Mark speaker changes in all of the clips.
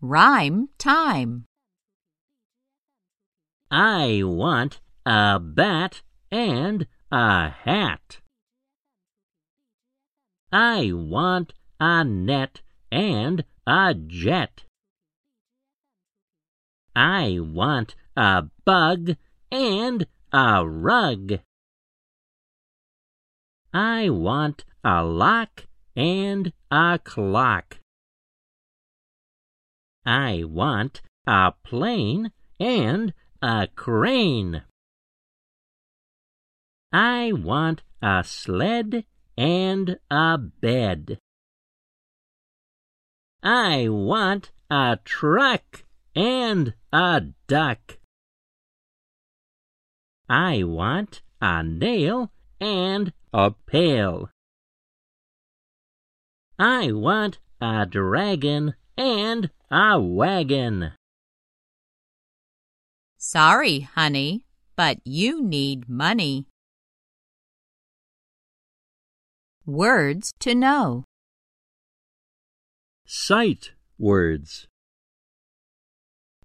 Speaker 1: Rhyme time.
Speaker 2: I want a bat and a hat. I want a net and a jet. I want a bug and a rug. I want a lock and a clock. I want a plane and a crane. I want a sled and a bed. I want a truck and a duck. I want a nail and a pail. I want a dragon and a wagon.
Speaker 1: Sorry, honey, but you need money. Words to know.
Speaker 3: Sight words.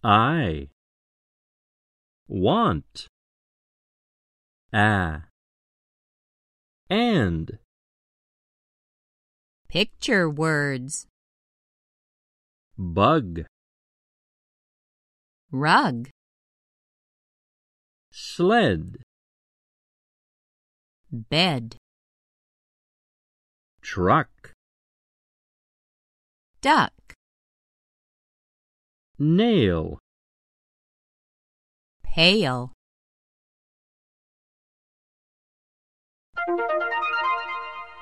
Speaker 3: I want a and
Speaker 1: Picture words.
Speaker 3: Bug
Speaker 1: Rug.
Speaker 3: sled
Speaker 1: Bed.
Speaker 3: truck
Speaker 1: Duck.
Speaker 3: nail
Speaker 1: Pail.